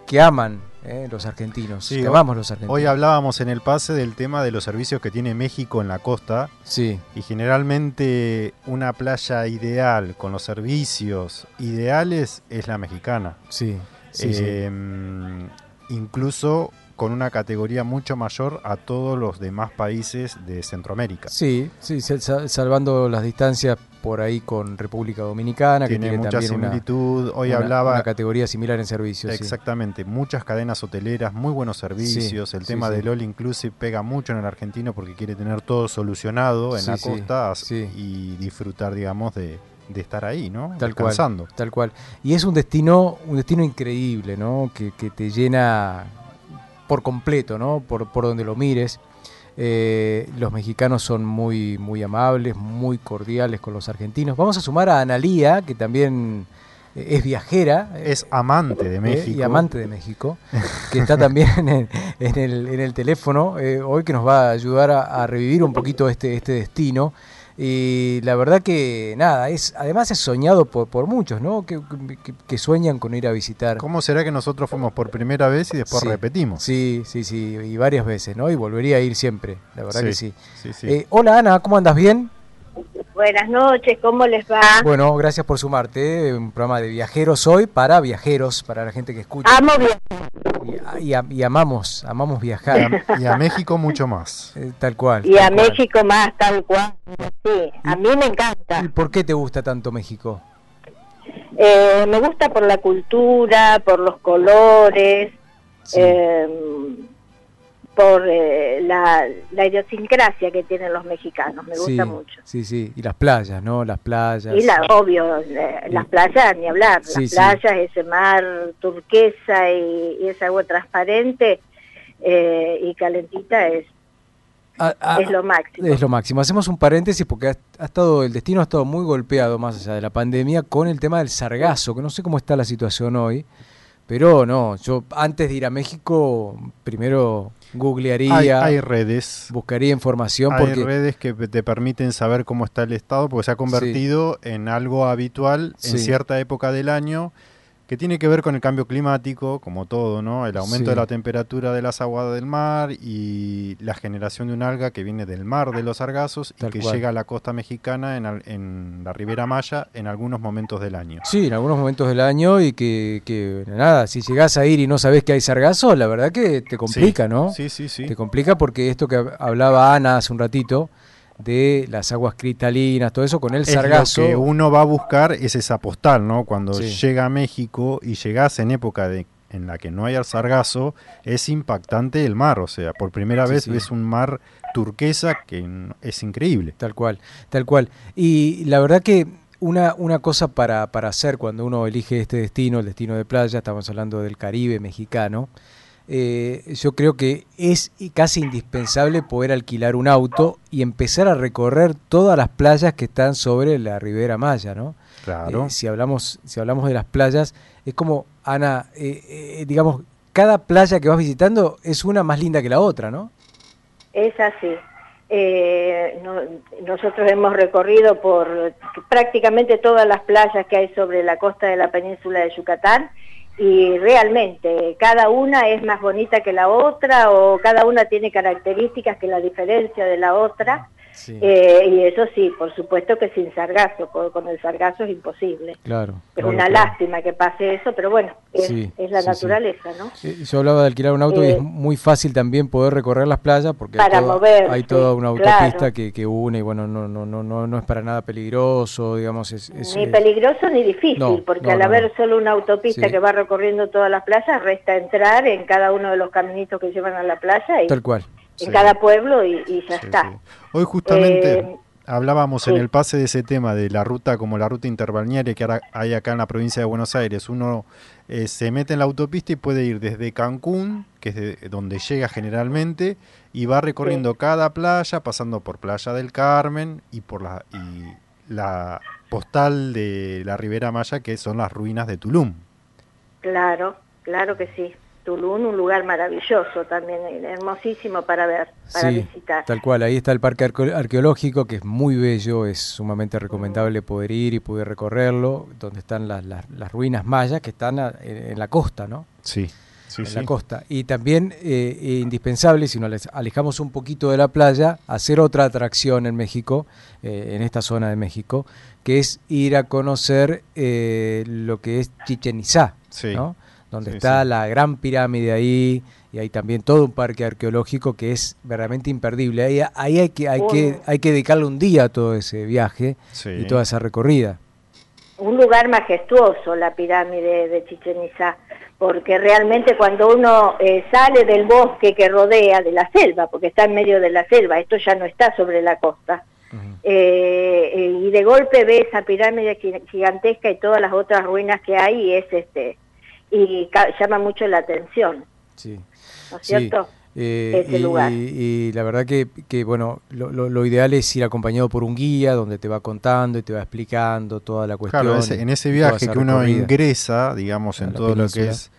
que aman eh, los argentinos, Sí, que amamos los argentinos. Hoy hablábamos en el pase del tema de los servicios que tiene México en la costa. Sí. Y generalmente una playa ideal con los servicios ideales es la mexicana. Sí, sí, sí. Em, Incluso con una categoría mucho mayor a todos los demás países de Centroamérica. Sí, sí, sal- sal- salvando las distancias por ahí con República Dominicana, Tiene que tiene mucha también una- similitud. Hoy una- hablaba- una categoría similar en servicios. sí. Exactamente, muchas cadenas hoteleras, muy buenos servicios. el sí, tema del All Inclusive pega mucho en el argentino porque quiere tener todo solucionado en la costa y disfrutar, digamos, de, de estar ahí, ¿no? Tal cual, tal cual. Y es un destino, un destino increíble, ¿no? Que, que te llena por completo, ¿no? Por, por donde lo mires. Eh, los mexicanos son muy, muy amables, muy cordiales con los argentinos. Vamos a sumar a Analía, que también eh, es viajera. Es amante de eh, México. y amante de México, que está también en, en el, en el teléfono eh, hoy, que nos va a ayudar a, a revivir un poquito este, este destino. Y la verdad que nada, es además es soñado por, por muchos, ¿no? Que, que- que sueñan con ir a visitar. ¿Cómo será que nosotros fuimos por primera vez y después Sí. repetimos? Sí, sí, sí, y varias veces, ¿no? Y volvería a ir siempre, la verdad Sí, que sí. sí, sí. Eh, hola Ana, ¿cómo andas? ¿Bien? Buenas noches, ¿cómo les va? Bueno, gracias por sumarte. Un programa de viajeros hoy para viajeros, para la gente que escucha. Amo viajar. y, a- y amamos, amamos viajar. Y a México mucho más. Eh, tal cual. Y a cual. México más, tal cual. Sí, a mí me encanta. ¿Y por qué te gusta tanto México? Eh, me gusta por la cultura, por los colores, eh, por eh, la, la idiosincrasia que tienen los mexicanos. Me gusta sí, mucho. Sí, sí. Y las playas, ¿no? Las playas. Y la, obvio, eh, las playas, ni hablar, Sí, las sí. playas, ese mar turquesa y, y esa agua transparente eh, y calentita es, Ah, ah, es lo máximo. Es lo máximo. Hacemos un paréntesis porque ha, ha estado el destino ha estado muy golpeado más allá de la pandemia con el tema del sargazo, que no sé cómo está la situación hoy, pero no, yo antes de ir a México primero googlearía, Hay, hay redes. buscaría información Hay porque redes que te permiten saber cómo está el estado, porque se ha convertido en algo habitual en Sí. cierta época del año, que tiene que ver con el cambio climático, como todo, ¿no? El aumento Sí. de la temperatura de las aguas del mar y la generación de un alga que viene del mar de los sargazos y que cual. llega a la costa mexicana en, al- en la Ribera Maya en algunos momentos del año. Sí, en algunos momentos del año y que, que, nada, si llegás a ir y no sabés que hay sargazo, la verdad que te complica, ¿no? Sí, sí, sí. Te complica porque esto que hab- hablaba Ana hace un ratito de las aguas cristalinas, todo eso con el Es sargazo. Lo que uno va a buscar es esa postal, ¿no? Cuando Sí. llega a México y llegas en época de, en la que no hay el sargazo, es impactante el mar. O sea, por primera Sí, vez sí. ves un mar turquesa que es increíble. Tal cual, tal cual. Y la verdad que una, una cosa para, para hacer cuando uno elige este destino, el destino de playa, estamos hablando del Caribe mexicano, eh, yo creo que es casi indispensable poder alquilar un auto y empezar a recorrer todas las playas que están sobre la Ribera Maya, ¿no? Claro. Eh, si hablamos si hablamos de las playas, es como, Ana, eh, eh, digamos, cada playa que vas visitando es una más linda que la otra, ¿no? Es así. Eh, no- nosotros hemos recorrido por prácticamente todas las playas que hay sobre la costa de la península de Yucatán y realmente cada una es más bonita que la otra o cada una tiene características que la diferencia de la otra. Eh, y eso sí, por supuesto que sin sargazo, con el sargazo es imposible. Claro. Es claro, una claro. lástima que pase eso, pero bueno, es, Sí, es la sí, naturaleza, ¿no? Eh, Yo hablaba de alquilar un auto y Eh, es muy fácil también poder recorrer las playas porque Para hay, toda, moverse, hay toda una autopista claro. que, que une y bueno, no, no, no, no, no es para nada peligroso, digamos. Es, es- Ni peligroso ni difícil, No, porque no, al haber solo una autopista que va recorriendo todas las playas, resta entrar en cada uno de los caminitos que llevan a la playa y Tal cual. En cada pueblo y, y ya está. Hoy justamente Eh, hablábamos en el pase de ese tema de la ruta como la ruta interbalnearia que ahora hay acá en la provincia de Buenos Aires. Uno eh, se mete en la autopista y puede ir desde Cancún, que es de- donde llega generalmente, y va recorriendo cada playa, pasando por Playa del Carmen y por la, y la postal de la Ribera Maya, que son las ruinas de Tulum. Claro, claro que sí. Tulum, un lugar maravilloso también, hermosísimo para ver, para sí, visitar. tal cual. Ahí está el parque arqueo- arqueológico que es muy bello, es sumamente recomendable poder ir y poder recorrerlo, donde están las, las, las ruinas mayas que están a- en, en la costa, ¿no? Sí, sí, en sí. la costa. Y también eh, indispensable, si nos alejamos un poquito de la playa, hacer otra atracción en México, eh, en esta zona de México, que es ir a conocer eh, lo que es Chichen Itzá, Sí. ¿no? Donde Sí, está sí. la gran pirámide ahí, y hay también todo un parque arqueológico que es verdaderamente imperdible. Ahí, ahí hay, que, hay, que, hay que dedicarle un día a todo ese viaje Sí. y toda esa recorrida. un lugar majestuoso la pirámide de Chichen Itzá, porque realmente cuando uno eh, sale del bosque que rodea, de la selva, porque está en medio de la selva, esto ya no está sobre la costa, eh, eh, y de golpe ve esa pirámide gi- gigantesca y todas las otras ruinas que hay, y es este, y ca- llama mucho la atención, Sí. ¿no es Sí, cierto? eh, Ese y, lugar. y la verdad que, que, bueno, lo, lo- lo ideal es ir acompañado por un guía donde te va contando y te va explicando toda la cuestión. Claro, ese- en ese viaje que uno recorrida. ingresa, digamos, en todo lo que es,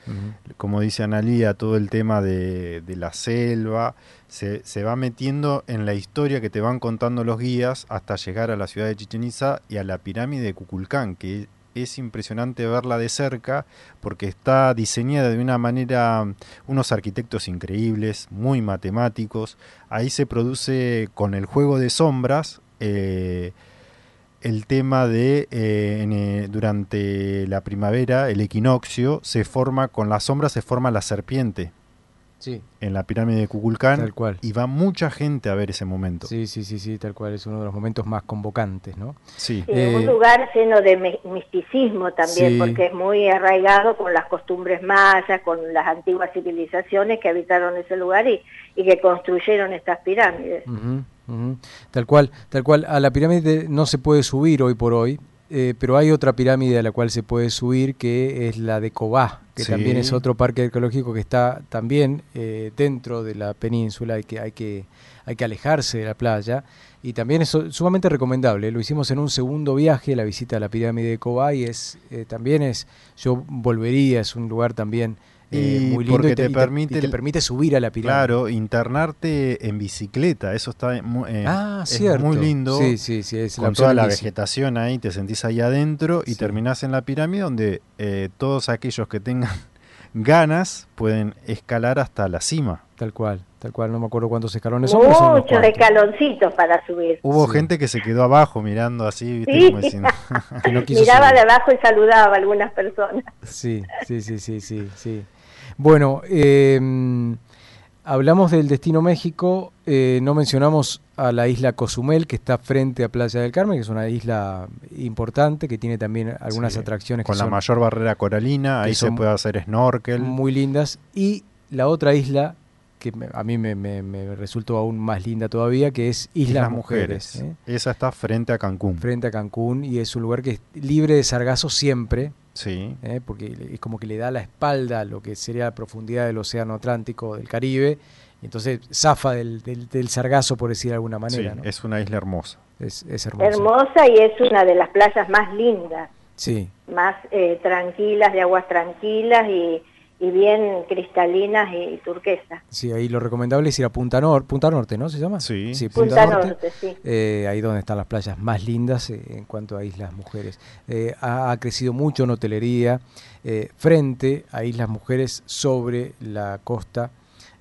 como dice Analía, todo el tema de, de la selva, se, se va metiendo en la historia que te van contando los guías hasta llegar a la ciudad de Chichen Itza y a la pirámide de Kukulcán, que es impresionante verla de cerca porque está diseñada de una manera, unos arquitectos increíbles, muy matemáticos. Ahí se produce con el juego de sombras. eh, el tema de eh, eh, durante la primavera, el equinoccio, se forma, con la sombra se forma la serpiente. Sí. En la pirámide de Kukulcán. Tal cual. Y va mucha gente a ver ese momento. Sí, sí, sí, sí, tal cual. Es uno de los momentos más convocantes, ¿no? Sí. Eh, un lugar lleno de mi- misticismo también, Sí. porque es muy arraigado con las costumbres mayas, con las antiguas civilizaciones que habitaron ese lugar y, y que construyeron estas pirámides. Tal cual, tal cual. A la pirámide no se puede subir hoy por hoy, eh, pero hay otra pirámide a la cual se puede subir que es la de Cobá, que Sí. también es otro parque arqueológico que está también eh, dentro de la península y que hay que hay que alejarse de la playa y también es su- sumamente recomendable. Lo hicimos en un segundo viaje, la visita a la pirámide de Cobá y es eh, también es yo volvería, es un lugar también eh, Y muy lindo porque y te, te y te- permite y te permite subir a la pirámide. Claro, internarte en bicicleta, eso está eh, Ah, es cierto. muy lindo. Sí, sí, sí, es con toda la bici. vegetación ahí, te sentís ahí adentro y Sí. terminás en la pirámide donde eh, todos aquellos que tengan ganas pueden escalar hasta la cima. Tal cual, tal cual, no me acuerdo cuántos escalones son, Muchos escaloncitos para subir. Hubo Sí. gente que se quedó abajo mirando así, ¿viste? Sí. Como diciendo, Que no quiso Miraba subir. de abajo y saludaba a algunas personas. Sí, sí, sí, sí, sí, sí. Bueno, eh, hablamos del destino México, eh, no mencionamos a la isla Cozumel, que está frente a Playa del Carmen, que es una isla importante, que tiene también algunas Sí, atracciones con que la son mayor barrera coralina, ahí se puede hacer snorkel. muy lindas. Y la otra isla, que me- a mí me, me- me resultó aún más linda todavía, que es Islas, Islas Mujeres. ¿eh? Esa está frente a Cancún. frente a Cancún y es un lugar que es libre de sargazo siempre, Sí. ¿eh? porque es como que le da la espalda a lo que sería la profundidad del Océano Atlántico, del Caribe, y entonces zafa del, del, del sargazo, por decir de alguna manera. sí, ¿no? es una isla hermosa. es, es hermoso. Hermosa y es una de las playas más lindas, Sí, más eh, tranquilas, de aguas tranquilas y, y bien cristalinas y, turquesas. sí, ahí lo recomendable es ir a Punta, Nor Punta Norte, ¿no se llama? Sí. Punta Norte, sí. eh, ahí donde están las playas más lindas eh, en cuanto a Islas Mujeres. Eh, ha, ha crecido mucho en hotelería eh, frente a Islas Mujeres sobre la costa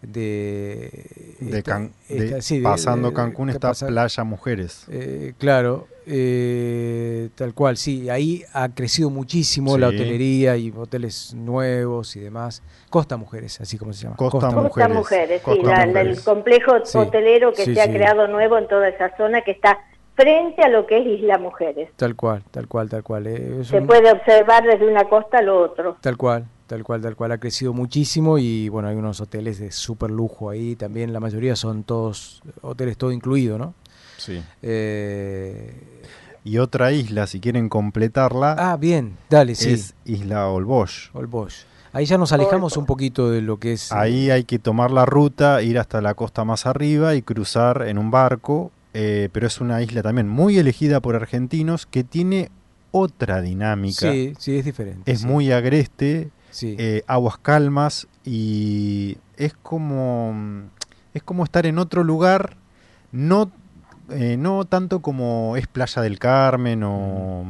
de... De esta- Can- de- esta- sí, de- pasando de- Cancún está pasa- Playa Mujeres. eh, claro, eh, tal cual, sí, ahí ha crecido muchísimo la hotelería y hoteles nuevos y demás. Costa Mujeres, así como se llama. Costa Costa Mujeres. Mujeres, sí, Costa la- la- Mujeres. el complejo Sí, hotelero que sí, se ha creado nuevo en toda esa zona que está frente a lo que es Isla Mujeres. Tal cual, tal cual, tal cual. eh, Se un- puede observar desde una costa al otro. Tal cual, tal cual, tal cual. Ha crecido muchísimo y bueno, hay unos hoteles de súper lujo ahí. También la mayoría son todos hoteles todo incluido, ¿no? Sí. Eh, Y otra isla, si quieren completarla, ah, bien, dale, sí. es Isla Olbosch. Olbosch. Ahí ya nos alejamos un poquito de lo que es... eh, Ahí hay que tomar la ruta, ir hasta la costa más arriba y cruzar en un barco, eh, pero es una isla también muy elegida por argentinos que tiene otra dinámica. Sí, sí, es diferente. Es sí. muy agreste, Sí. eh, aguas calmas y es como es como estar en otro lugar, no eh, no tanto como es Playa del Carmen o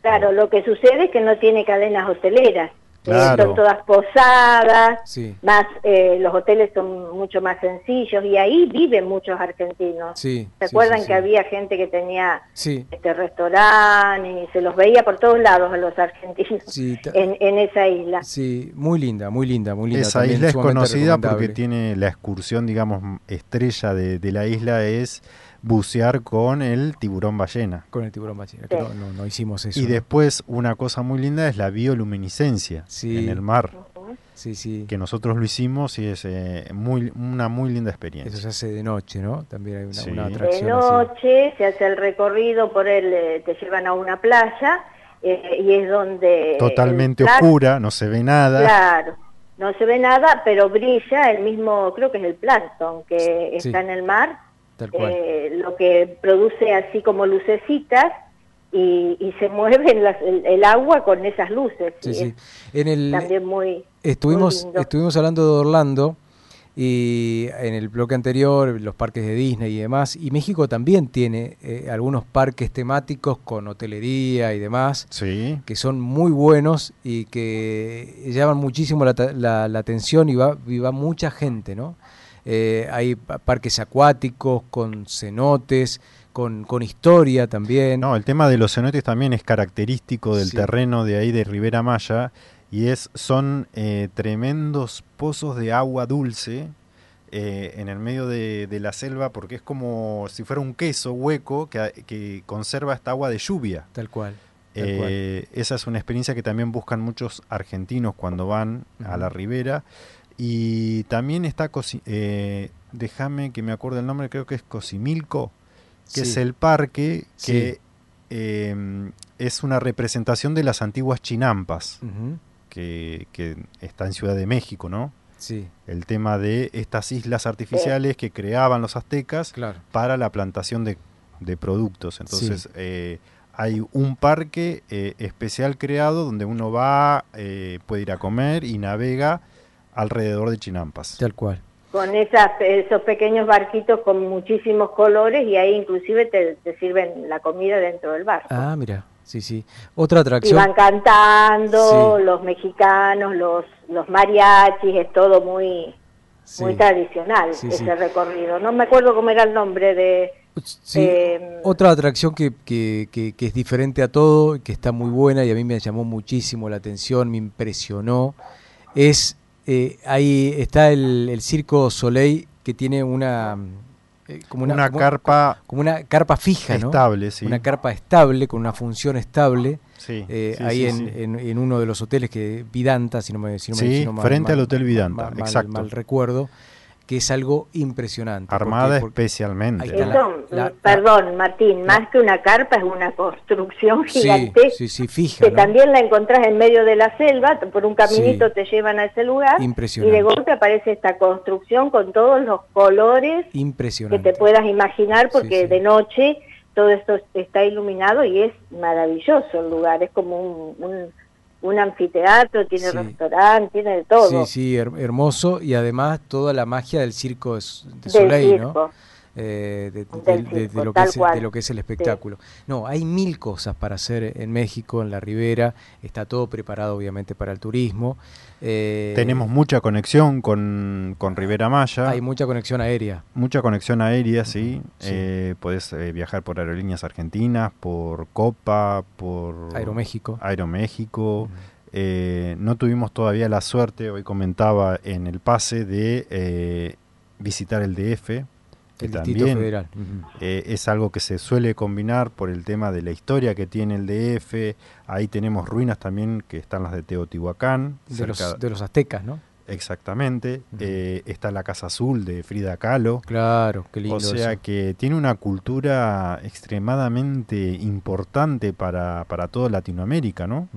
Claro, lo que sucede es que no tiene cadenas hoteleras. Claro. son todas posadas, Sí. más eh, los hoteles son mucho más sencillos y ahí viven muchos argentinos. Sí, ¿Se acuerdan sí, que sí. había gente que tenía Sí, este restaurante y se los veía por todos lados a los argentinos en, en esa isla? sí, muy linda, muy linda, muy linda. esa también isla es conocida porque tiene la excursión, digamos, estrella de, de la isla es bucear con el tiburón ballena. Con el tiburón ballena, que Sí. no, no, no hicimos eso. Y después una cosa muy linda es la bioluminiscencia Sí. en el mar, Sí, sí. que nosotros lo hicimos y es eh, muy una muy linda experiencia. Eso se hace de noche, ¿no? También hay una, Sí. una De De atracción así. noche se hace el recorrido por el, eh, te llevan a una playa eh, y es donde... Totalmente oscura, no se ve nada. Claro, no se ve nada, pero brilla el mismo, creo que es el plancton que Sí. está en el mar. Eh, lo que produce así como lucecitas y, y se mueve las- el, el agua con esas luces. Sí, En el, también muy... estuvimos, muy estuvimos hablando de Orlando y en el bloque anterior, los parques de Disney y demás, y México también tiene eh, algunos parques temáticos con hotelería y demás, Sí. que son muy buenos y que llaman muchísimo la, la- la atención y va, y va mucha gente, ¿no? Eh, hay pa- parques acuáticos con cenotes, con, con historia también. No, el tema de los cenotes también es característico del Sí. terreno de ahí de Rivera Maya y es son eh, tremendos pozos de agua dulce eh, en el medio de, de la selva porque es como si fuera un queso hueco que, que conserva esta agua de lluvia. Tal cual. tal Eh, esa es una experiencia que también buscan muchos argentinos cuando van a la ribera. Y también está, eh, déjame que me acuerde el nombre, creo que es Cosimilco, que Sí. es el parque Sí. que eh, es una representación de las antiguas chinampas, que, que está en Ciudad de México, ¿no? Sí. El tema de estas islas artificiales que creaban los aztecas Claro. para la plantación de, de productos. Entonces, eh, hay un parque eh, especial creado donde uno va, eh, puede ir a comer y navega alrededor de Chinampas. Tal cual. con esas, esos pequeños barquitos con muchísimos colores y ahí inclusive te, te sirven la comida dentro del barco. Ah, mira. Sí, sí. Otra Y atracción. van cantando, Sí. los mexicanos, los, los mariachis, es todo muy, Sí. muy tradicional Sí, ese sí. recorrido. No me acuerdo cómo era el nombre de... Sí, eh, otra atracción que, que, que- que es diferente a todo, y que está muy buena y a mí me llamó muchísimo la atención, me impresionó, es, eh, ahí está el, el Circo Soleil que tiene una... eh, como Una como- carpa como una carpa fija, ¿no? estable, sí. Una carpa estable, con una función estable. Sí, eh, sí, ahí en. En, en uno de los hoteles que Vidanta, si no me, si no me- Sí, si no frente mal- al Hotel Vidanta, mal- mal- exacto. mal recuerdo, que es algo impresionante. Armada porque- porque- especialmente. Perdón, Martín, más que una carpa es una construcción Sí, gigantesca sí, sí, fija, que ¿no? también la encontrás en medio de la selva, por un caminito Sí. te llevan a ese lugar y Impresionante. de golpe aparece esta construcción con todos los colores que Impresionante. te puedas imaginar porque Sí, sí. de noche todo esto está iluminado y es maravilloso el lugar, es como un, un, un anfiteatro, tiene Sí. restaurante, tiene de todo. Sí, sí, her- hermoso y además toda la magia del circo de, de Del Soleil, ¿no? Eh, de, de- Del de- de circo, lo que es, cual. de lo que es el espectáculo. No, hay mil cosas para hacer en México, en la Ribera, está todo preparado obviamente para el turismo. Eh, Tenemos mucha conexión con, con Rivera Maya. Hay mucha conexión aérea. Mucha conexión aérea, sí. Sí. Eh, podés eh, viajar por aerolíneas argentinas, por Copa, por Aeroméxico. Aeroméxico. Eh, no tuvimos todavía la suerte, hoy comentaba en el pase, de eh, visitar el DF. Que El Distrito también Federal. Eh, es algo que se suele combinar por el tema de la historia que tiene el DF. Ahí tenemos ruinas también que están las de Teotihuacán. De los, de los aztecas, ¿no? Exactamente. Eh, está la Casa Azul de Frida Kahlo. Claro, qué lindo O sea eso. que tiene una cultura extremadamente importante para, para toda Latinoamérica, ¿no?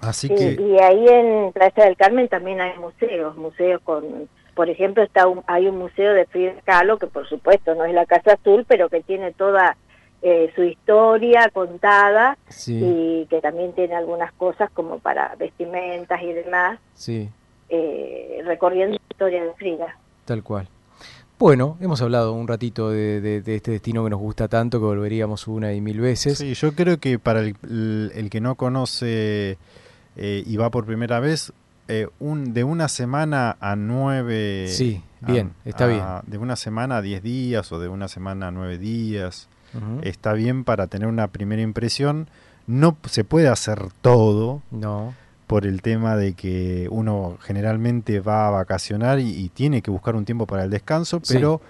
Así Sí, que y ahí en Playa del Carmen también hay museos, museos con, por ejemplo, está un- hay un museo de Frida Kahlo que por supuesto no es la Casa Azul, pero que tiene toda eh, su historia contada Sí, y que también tiene algunas cosas como para vestimentas y demás, sí, eh, recorriendo la historia de Frida. tal cual. Bueno, hemos hablado un ratito de, de- de este destino que nos gusta tanto, que volveríamos una y mil veces. sí, yo creo que para el, el- el que no conoce eh, y va por primera vez, eh, un, de una semana a nueve... Sí, a- bien, está a- bien. De una semana a diez días o de una semana a nueve días. Está bien para tener una primera impresión. No se puede hacer todo. No, por el tema de que uno generalmente va a vacacionar y, y tiene que buscar un tiempo para el descanso, Sí. pero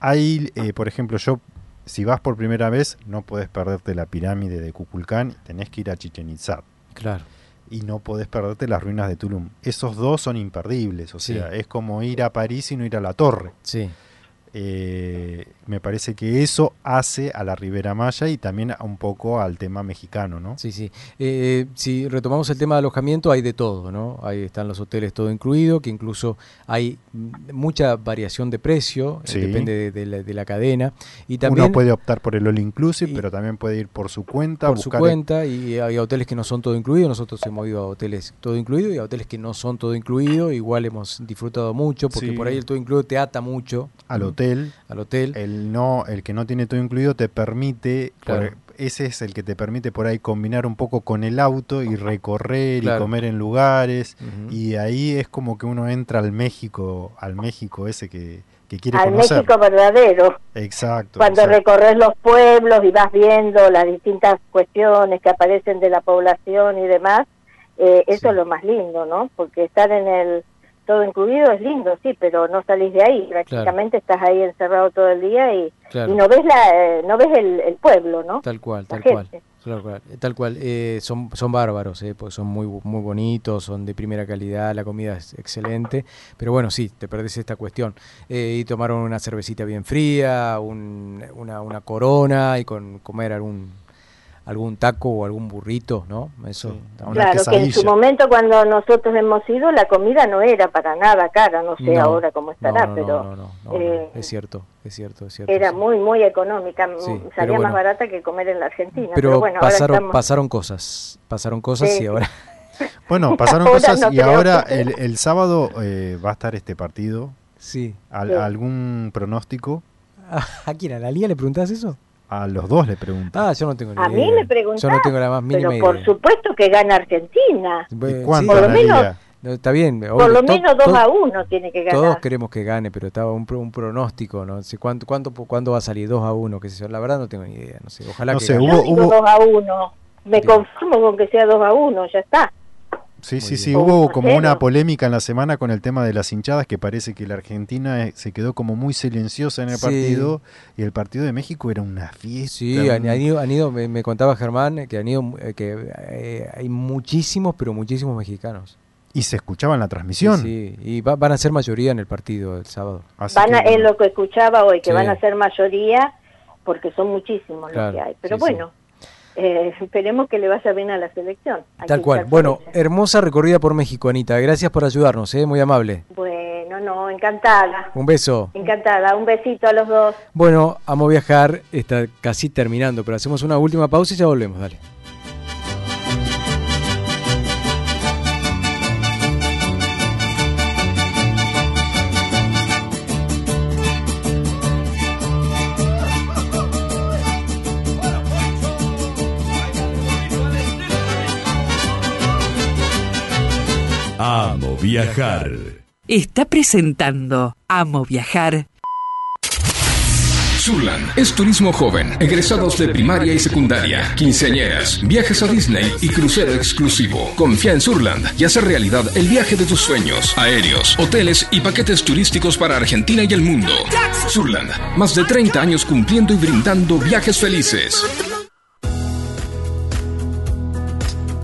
hay, eh, por ejemplo, yo, si vas por primera vez, no podés perderte la pirámide de Kukulcán, tenés que ir a Chichen Itzá. claro. Y no podés perderte las ruinas de Tulum. Esos dos son imperdibles, o Sí. sea, es como ir a París y no ir a la torre. Sí, Eh, me parece que eso hace a la Ribera Maya y también a un poco al tema mexicano, ¿no? sí, sí. Eh, si retomamos el tema de alojamiento, hay de todo, ¿no? Ahí están los hoteles todo incluido, que incluso hay mucha variación de precio, eh, Sí. depende de, de la, de la cadena. Y también Uno puede optar por el all inclusive, y- pero también puede ir por su cuenta, por su cuenta y hay hoteles que no son todo incluido. Nosotros hemos ido a hoteles todo incluido y a hoteles que no son todo incluido. Igual hemos disfrutado mucho porque Sí. por ahí el todo incluido te ata mucho al hotel. al hotel. El el no, el que no tiene todo incluido te permite, Claro. por- ese es el que te permite por ahí combinar un poco con el auto y recorrer Claro. y comer en lugares. Y ahí es como que uno entra al México, al México ese que, que quiere Al conocer. México verdadero. Exacto. Cuando exacto. recorres los pueblos y vas viendo las distintas cuestiones que aparecen de la población y demás, eh, eso es lo más lindo, ¿no? Porque estar en el todo incluido es lindo, sí, pero no salís de ahí, prácticamente estás ahí encerrado todo el día y, Claro. y no ves la eh, no ves el, el pueblo, ¿no? Tal cual, tal cual. Tal cual, eh, tal cual. Eh, son, son bárbaros, eh, porque son muy, muy bonitos, son de primera calidad, la comida es excelente. Pero bueno, sí, te perdés esta cuestión. Eh, y tomaron una cervecita bien fría, un- una, una corona y con comer algún algún taco o algún burrito, ¿no? Eso. Claro, que en su momento cuando nosotros hemos ido la comida no era para nada cara, no sé No, ahora cómo estará, no, no, pero no, no, no, eh, es cierto, es cierto, es cierto. era sí. muy muy económica, Sí, salía más barata que comer en la Argentina. Pero, Pero, bueno, ahora pasaron, estamos... pasaron cosas, pasaron cosas Sí. y ahora... Bueno, pasaron Ahora cosas no y ahora que- el, el sábado eh, va a estar este partido. Sí. Al- Sí. ¿Algún pronóstico? ¿A quién? ¿A la Liga le preguntás eso? A los dos le pregunto. Ah, yo no tengo ni A idea. mí me preguntás, Yo no tengo la más pero mínima por idea. supuesto que gana Argentina. Bueno, cuánto Por lo menos- No, está bien. Por obvio, lo to- menos 2 to- a 1 tiene que ganar. Todos queremos que gane, pero estaba un, pro- un pronóstico, no sé cuánto, cuánto, cuándo va a salir 2 a 1, qué sé yo. La verdad no tengo ni idea, no sé. Ojalá No que sé, gane. Hubo- hubo- 2 a 1. Me conformo con que sea 2 a 1, ya está. Sí, sí, bien. sí, hubo como una polémica en la semana con el tema de las hinchadas que parece que la Argentina eh, se quedó como muy silenciosa en el Sí. partido y el partido de México era una fiesta. Sí, han, un- han ido, han ido- me, me contaba Germán que han ido, eh, que eh, hay muchísimos, pero muchísimos mexicanos. y se escuchaba en la transmisión. Sí, sí, y va- van a ser mayoría en el partido el sábado. Así Van a, que, es lo que escuchaba hoy, que Sí. van a ser mayoría porque son muchísimos Claro, los que hay. Pero sí, sí. bueno, eh, esperemos que le vaya bien a la selección. Tal cual. Bueno, hermosa recorrida por México, Anita. Gracias por ayudarnos, ¿eh? muy amable. Bueno, no, encantada. Un beso. Encantada. Un besito a los dos. Bueno, Amo Viajar está casi terminando, pero hacemos una última pausa y ya volvemos, dale. Amo viajar. Está presentando Amo Viajar. Surland es turismo joven, egresados de primaria y secundaria, quinceañeras, viajes a Disney y crucero exclusivo. Confía en Surland y hace realidad el viaje de tus sueños, aéreos, hoteles y paquetes turísticos para Argentina y el mundo. Surland, más de 30 años cumpliendo y brindando viajes felices.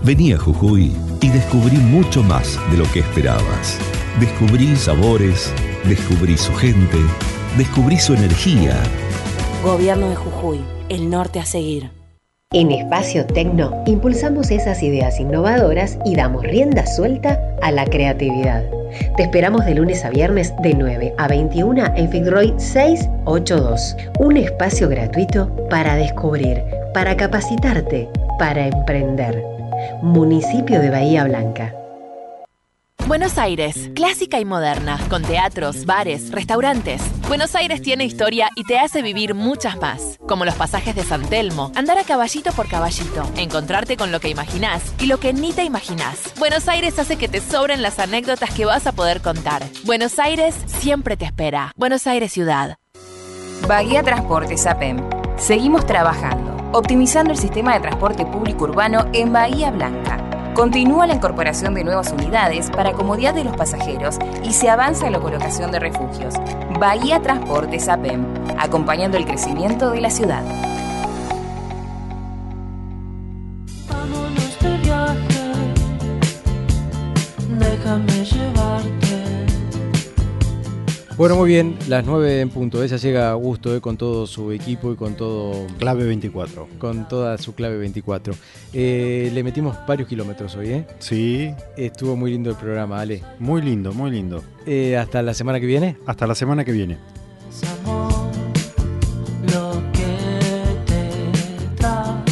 Vení a Jujuy y descubrí mucho más de lo que esperabas. Descubrí sabores, descubrí su gente, descubrí su energía. Gobierno de Jujuy, el norte a seguir. En Espacio Tecno impulsamos esas ideas innovadoras y damos rienda suelta a la creatividad. Te esperamos de lunes a viernes de 9 a 21 en Fitzroy 682. Un espacio gratuito para descubrir, para capacitarte, para emprender. Municipio de Bahía Blanca. Buenos Aires, clásica y moderna, con teatros, bares, restaurantes. Buenos Aires tiene historia y te hace vivir muchas más, como los pasajes de San Telmo, andar a caballito por caballito, encontrarte con lo que imaginás y lo que ni te imaginás. Buenos Aires hace que te sobren las anécdotas que vas a poder contar. Buenos Aires siempre te espera. Buenos Aires Ciudad. Bahía Transportes APEM. Seguimos trabajando, optimizando el sistema de transporte público urbano en Bahía Blanca. Continúa la incorporación de nuevas unidades para comodidad de los pasajeros y se avanza en la colocación de refugios. Bahía Transportes APEM, acompañando el crecimiento de la ciudad. Bueno, muy bien, las 9 en punto. Ella llega a gusto eh, con todo su equipo y con todo. Clave 24. Con toda su clave 24. Eh, le metimos varios kilómetros hoy, ¿eh? Sí. Estuvo muy lindo el programa, Ale. Muy lindo, muy lindo. Eh, Hasta la semana que viene. Hasta la semana que viene. Amor, lo que te trae.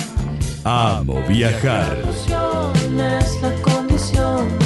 Amo viajar. Ilusión es la condición de